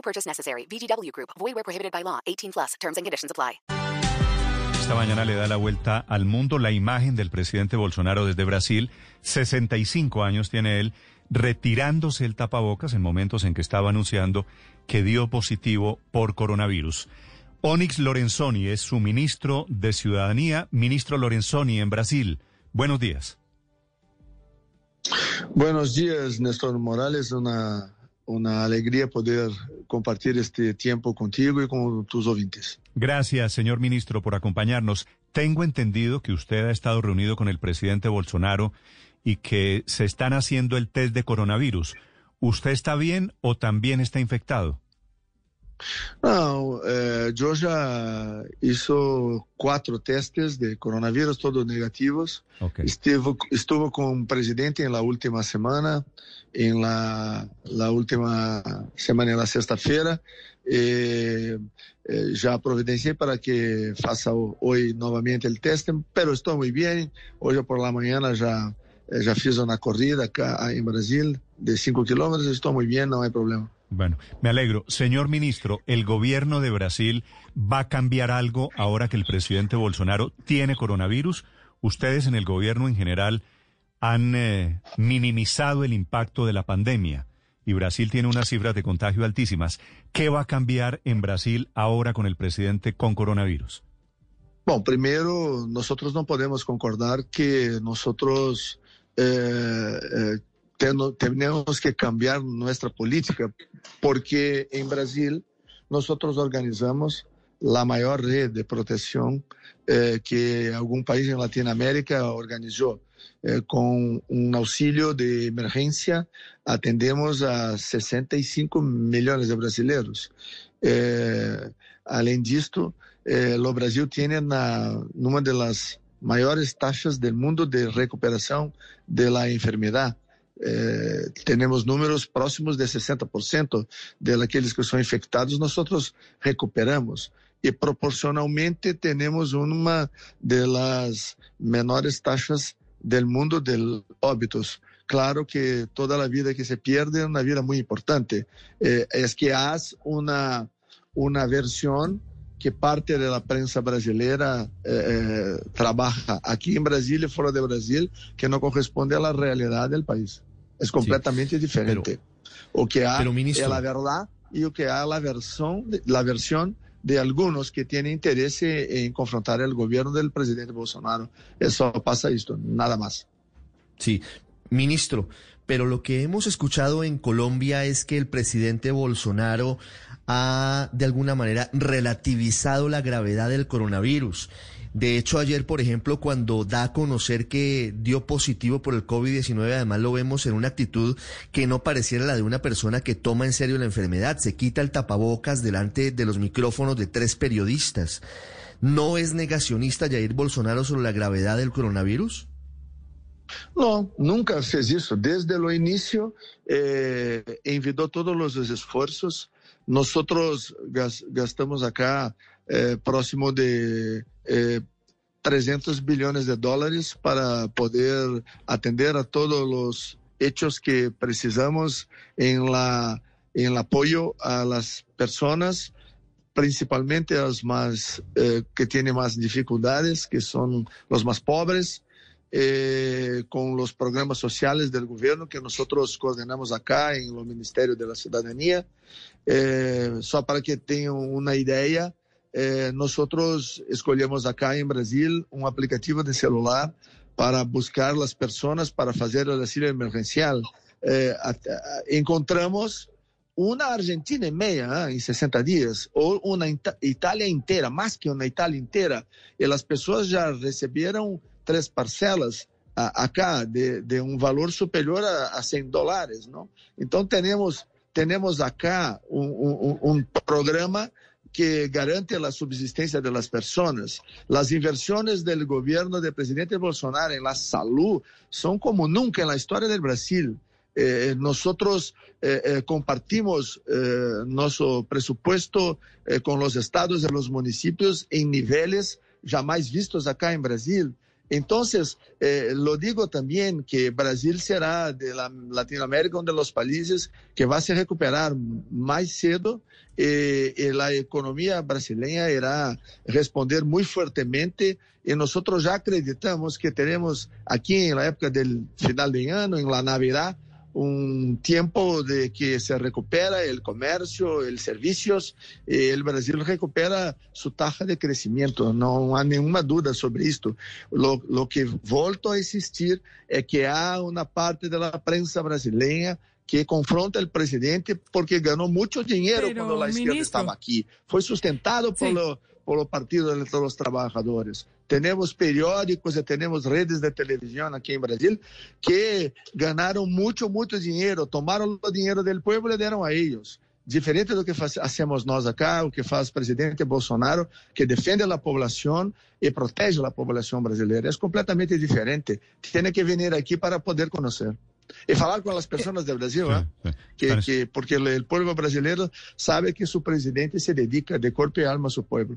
No purchase necessary. VGW Group. Void where prohibited by law. 18 plus. Terms and conditions apply. Esta mañana le da la vuelta al mundo la imagen del presidente Bolsonaro desde Brasil. 65 años tiene él, retirándose el tapabocas en momentos en que estaba anunciando que dio positivo por coronavirus. Onyx Lorenzoni es su ministro de Ciudadanía. Ministro Lorenzoni en Brasil. Buenos días. Buenos días, Néstor Morales. Una, una alegría poder compartir este tiempo contigo y con tus oyentes. Gracias, señor ministro, por acompañarnos. Tengo entendido que usted ha estado reunido con el presidente Bolsonaro y que se están haciendo el test de coronavirus. ¿Usted está bien o también está infectado? Não, é, eu já hizo quatro testes de coronavírus, todos negativos. Ok. Estive, estuve com o presidente na última semana, em la, la última semana, na sexta-feira. Eh, já providenciei para que faça ho- hoje novamente o teste, pero estou muito bem. Hoje por la manhã já eh, já fiz uma corrida cá em Brasil de 5 quilômetros, estou muito bem, não há problema. Bueno, me alegro. Señor ministro, ¿el gobierno de Brasil va a cambiar algo ahora que el presidente Bolsonaro tiene coronavirus? Ustedes en el gobierno en general han eh, minimizado el impacto de la pandemia y Brasil tiene unas cifras de contagio altísimas. ¿Qué va a cambiar en Brasil ahora con el presidente con coronavirus? Bom, primeiro, nós não podemos concordar que nós eh, eh, temos que cambiar nossa política, porque em Brasil nós organizamos a maior rede de proteção eh, que algum país em Latinoamérica organizou. Eh, com um auxílio de emergência, atendemos a 65 milhões de brasileiros. Eh, além disto, eh, o Brasil tem na numa das maiores taxas do mundo de recuperação da enfermidade. Eh, números próximos de 60% daqueles que são infectados, nós recuperamos. E proporcionalmente temos uma das menores taxas do mundo de óbitos. Claro que toda a vida que se perde é uma vida muito importante. Eh, es que há uma, uma versão que parte de la prensa brasileira eh, eh, trabaja aquí en Brasil y fuera de Brasil que no corresponde a la realidad del país. Es completamente diferente. o que hay pero, ministro- es la verdad y o que hay la versión, la versión de algunos que tienen interés en confrontar el gobierno del presidente Bolsonaro. Eso pasa esto, nada más. Sí, ministro, pero lo que hemos escuchado en Colombia es que el presidente Bolsonaro ha de alguna manera relativizado la gravedad del coronavirus. De hecho, ayer, por ejemplo, cuando da a conocer que dio positivo por el COVID-19, además lo vemos en una actitud que no pareciera la de una persona que toma en serio la enfermedad. Se quita el tapabocas delante de los micrófonos de tres periodistas. ¿No es negacionista Jair Bolsonaro sobre la gravedad del coronavirus? Não, nunca fez isso. Desde o início, eh, envidou todos os esforços. Nós gas, gastamos acá eh, próximo de eh, 300 bilhões de dólares para poder atender a todos os hechos que precisamos em la em apoio a las personas principalmente as mais eh, que têm mais dificuldades, que são os mais pobres, eh, com os programas sociais do governo que nós coordenamos acá em o Ministério da Cidadania. Eh, só para que tenham uma ideia, eh, nosotros escolhemos acá em Brasil um aplicativo de celular para buscar as pessoas para fazer o asilo emergencial. Eh, encontramos uma Argentina e meia ¿eh? 60 dias, ou uma Itália inteira, mais que uma Itália inteira, e as pessoas já receberam três parcelas acá de, de, valor superior a, a 100 dólares, Então, temos acá um programa que garante la subsistencia de las personas. Las inversiones del gobierno del presidente Bolsonaro en la salud son como nunca en la historia del Brasil. Eh, nosotros eh, eh, compartimos nuestro presupuesto con los estados y los municipios en niveles jamais vistos acá en Brasil. Entonces, eh, lo digo también que Brasil será de la Latinoamérica uno de los países que va a se recuperar más cedo. Eh, y la economía brasileña irá responder muy fuertemente y nosotros ya acreditamos que tenemos aquí en la época del final de año, en la Navidad, un tiempo de que se recupera el comercio, el servicios, eh, el Brasil recupera su tasa de crecimiento, no hay ninguna duda sobre esto. Lo, lo que volto a insistir es que hay una parte de la prensa brasileña que confronta al presidente porque ganó mucho dinero Pero, cuando la izquierda estaba aquí. Fue sustentado por, Sí. lo, por los partidos de los trabajadores. Tenemos periódicos y tenemos redes de televisión aquí en Brasil que ganaron mucho, mucho dinero, tomaron el dinero del pueblo y le dieron a ellos. Diferente do que faz, hacemos nós acá, o que faz o presidente Bolsonaro, que defende a população e protege a população brasileira. É completamente diferente. Tem que vir aqui para poder conhecer. E falar com as pessoas do Brasil, ¿eh? que, que, porque o povo brasileiro sabe que seu presidente se dedica de corpo e alma a seu povo.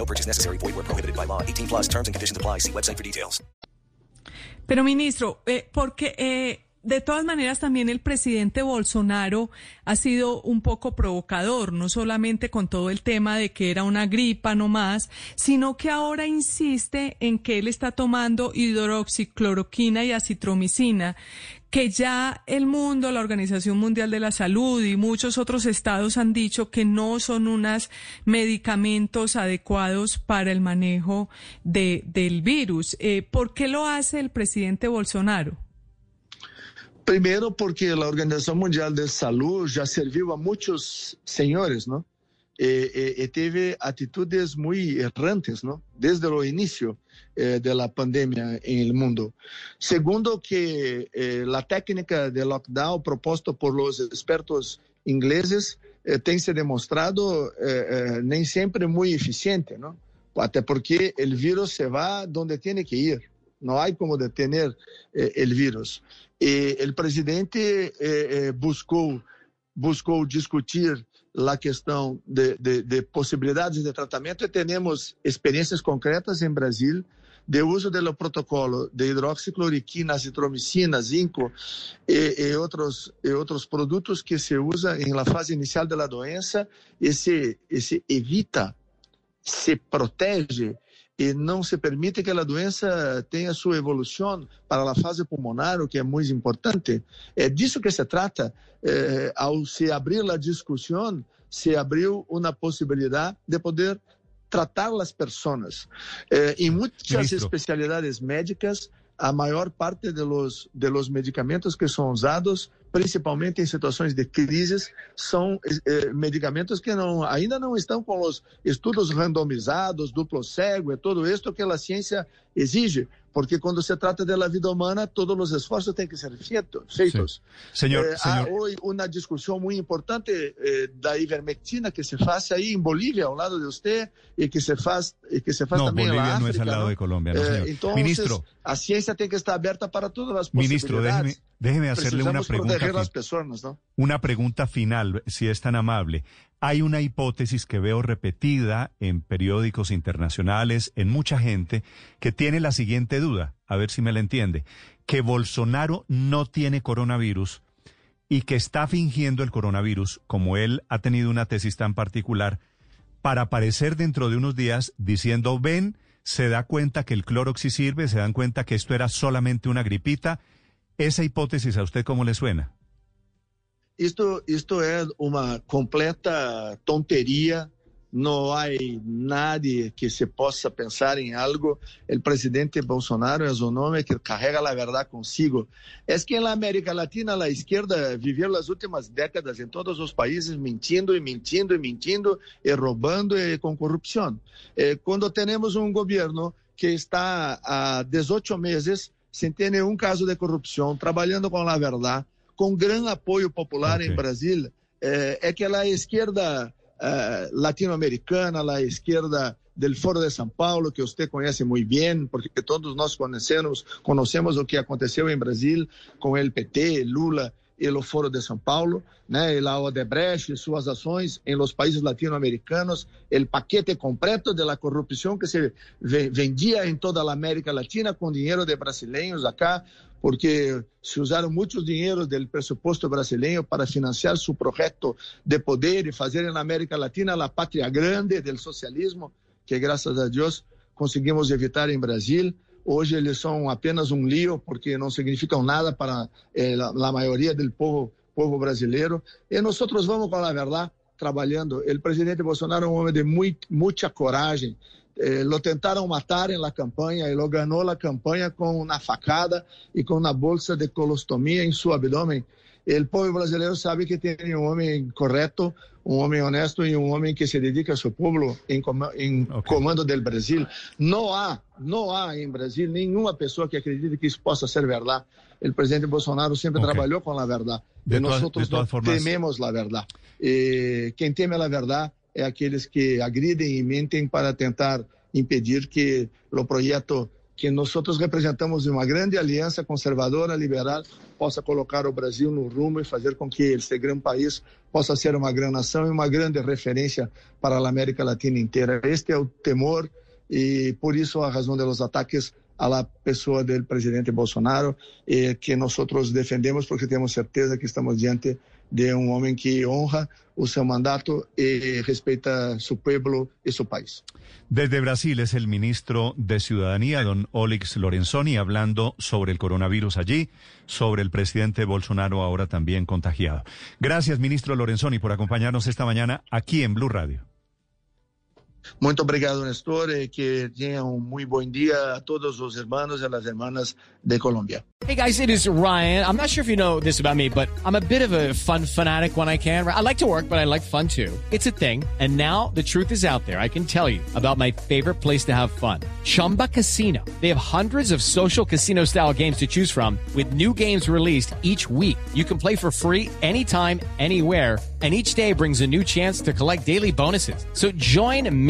No purchase necessary. Void where prohibited by law. 18 plus terms and conditions apply. See website for details. Pero ministro, eh, porque eh, de todas maneras también el presidente Bolsonaro ha sido un poco provocador, no solamente con todo el tema de que era una gripa no más, sino que ahora insiste en que él está tomando hidroxicloroquina y acitromicina, que ya el mundo, la Organización Mundial de la Salud y muchos otros estados han dicho que no son unos medicamentos adecuados para el manejo de, del virus. Eh, ¿Por qué lo hace el presidente Bolsonaro? Primeiro, porque a Organização Mundial de Saúde já serviu a muitos senhores, não? E, e, e teve atitudes muito errantes? Desde o início eh, da pandemia no mundo. Segundo, que eh, a técnica de lockdown proposta por os expertos ingleses eh, tem se demonstrado eh, eh, nem sempre muito eficiente? Até porque o vírus se vai onde tem que ir. Não há como detener eh, o vírus. E o presidente eh, eh, buscou buscou discutir a questão de, de, de, possibilidades de tratamento e temos experiências concretas em Brasil de uso do protocolo de hidroxicloroquina, azitromicina, zinco e, e, outros, e outros produtos que se usa em la fase inicial da doença e se, e se evita, se protege e não se permite que a doença tenha sua evolução para a fase pulmonar, o que é muito importante. É disso que se trata. É, ao se abrir a discussão, se abriu uma possibilidade de poder tratar as pessoas. É, em muitas Ministro. especialidades médicas, a maior parte de los, de los medicamentos que são usados, principalmente em situações de crises, são eh, medicamentos que não, ainda não estão com os estudos randomizados, duplo cego, e tudo isso que a ciência exige, porque quando se trata da vida humana, todos os esforços têm que ser feito, feitos. Señor, Eh, há señor, hoje uma discussão muito importante eh, da ivermectina que se faz aí em Bolívia, ao lado de você, e que se faz, e que se faz no, também Bolivia na no es África. al lado ¿no? de Colombia, no, Eh, señor. entonces, Ministro, a ciencia tiene que estar abierta para todas las ministro, déjeme, déjeme hacerle una pregunta. las personas, ¿no? Una pregunta final, si es tan amable. Hay una hipótesis que veo repetida en periódicos internacionales, en mucha gente, que tiene la siguiente duda, a ver si me la entiende, que Bolsonaro no tiene coronavirus y que está fingiendo el coronavirus, como él ha tenido una tesis tan particular, para aparecer dentro de unos días diciendo, ven, se da cuenta que el Clorox sí sirve, se dan cuenta que esto era solamente una gripita. ¿Esa hipótesis a usted cómo le suena? Isto, isto é uma completa tonteria. Não há nadie que se possa pensar em algo. O presidente Bolsonaro é o nome que carrega a verdade consigo. É que na América Latina, a esquerda viveu as últimas décadas em todos os países mentindo e mentindo e mentindo e roubando e com corrupção. É, quando temos um governo que está há 18 meses sem ter nenhum caso de corrupção, trabalhando com a verdade, com grande apoio popular okay. em Brasília, eh, é, é que a esquerda eh, latino-americana, a esquerda do Foro de São Paulo, que você conhece muito bem, porque todos nós conhecemos, conhecemos o que aconteceu em Brasil com o PT, Lula e o Foro de São Paulo, né, e la Odebrecht suas ações em los países latino-americanos, el paquete completo de la corrupção que se ve- vendia em toda a América Latina com dinheiro de brasileiros acá, porque se usaram muitos dinheiros do pressuposto brasileiro para financiar seu projeto de poder e fazer na América Latina a pátria grande do socialismo, que graças a Deus conseguimos evitar em Brasil. Hoje eles são apenas um lío, porque não significam nada para eh, a, maioria do povo, povo brasileiro. E nós vamos com a verdade, trabalhando. O presidente Bolsonaro é um homem de muito, muita coragem. Eh, lo tentaram matar la campanha e lo ganhou a campanha com uma facada e com uma bolsa de colostomia em seu abdômen. O povo brasileiro sabe que tem um homem correto, um homem honesto e um homem que se dedica a seu povo em, coma- em Ok. comando do Brasil. Não há, não há em Brasil nenhuma pessoa que acredite que isso possa ser verdade. O presidente Bolsonaro sempre Ok. trabalhou com a verdade. De e nós tememos a verdade. E quem teme a verdade é aqueles que agridem e mentem para tentar impedir que o projeto que nós representamos uma grande aliança conservadora, liberal, possa colocar o Brasil no rumo e fazer com que este grande país possa ser uma grande nação e uma grande referência para a América Latina inteira. Este é o temor e por isso a razão dos ataques à pessoa do presidente Bolsonaro, eh, que nós defendemos porque temos certeza que estamos diante de um homem que honra o seu mandato e respeita seu povo e seu país. Desde Brasil es el ministro de Ciudadanía, don Olix Lorenzoni, hablando sobre el coronavirus allí, sobre el presidente Bolsonaro ahora también contagiado. Gracias, ministro Lorenzoni, por acompañarnos esta mañana aquí en Blue Radio. Muito obrigado, Nestor, e que um muito bom dia a todos os irmãos e as irmãs de Colômbia. Hey guys, it is Ryan. I'm not sure if you know this about me, but I'm a bit of a fun fanatic when I can. I like to work, but I like fun too. It's a thing. And now the truth is out there. I can tell you about my favorite place to have fun. Chumba Casino. They have hundreds of social casino style games to choose from with new games released each week. You can play for free anytime, anywhere. And each day brings a new chance to collect daily bonuses. So join me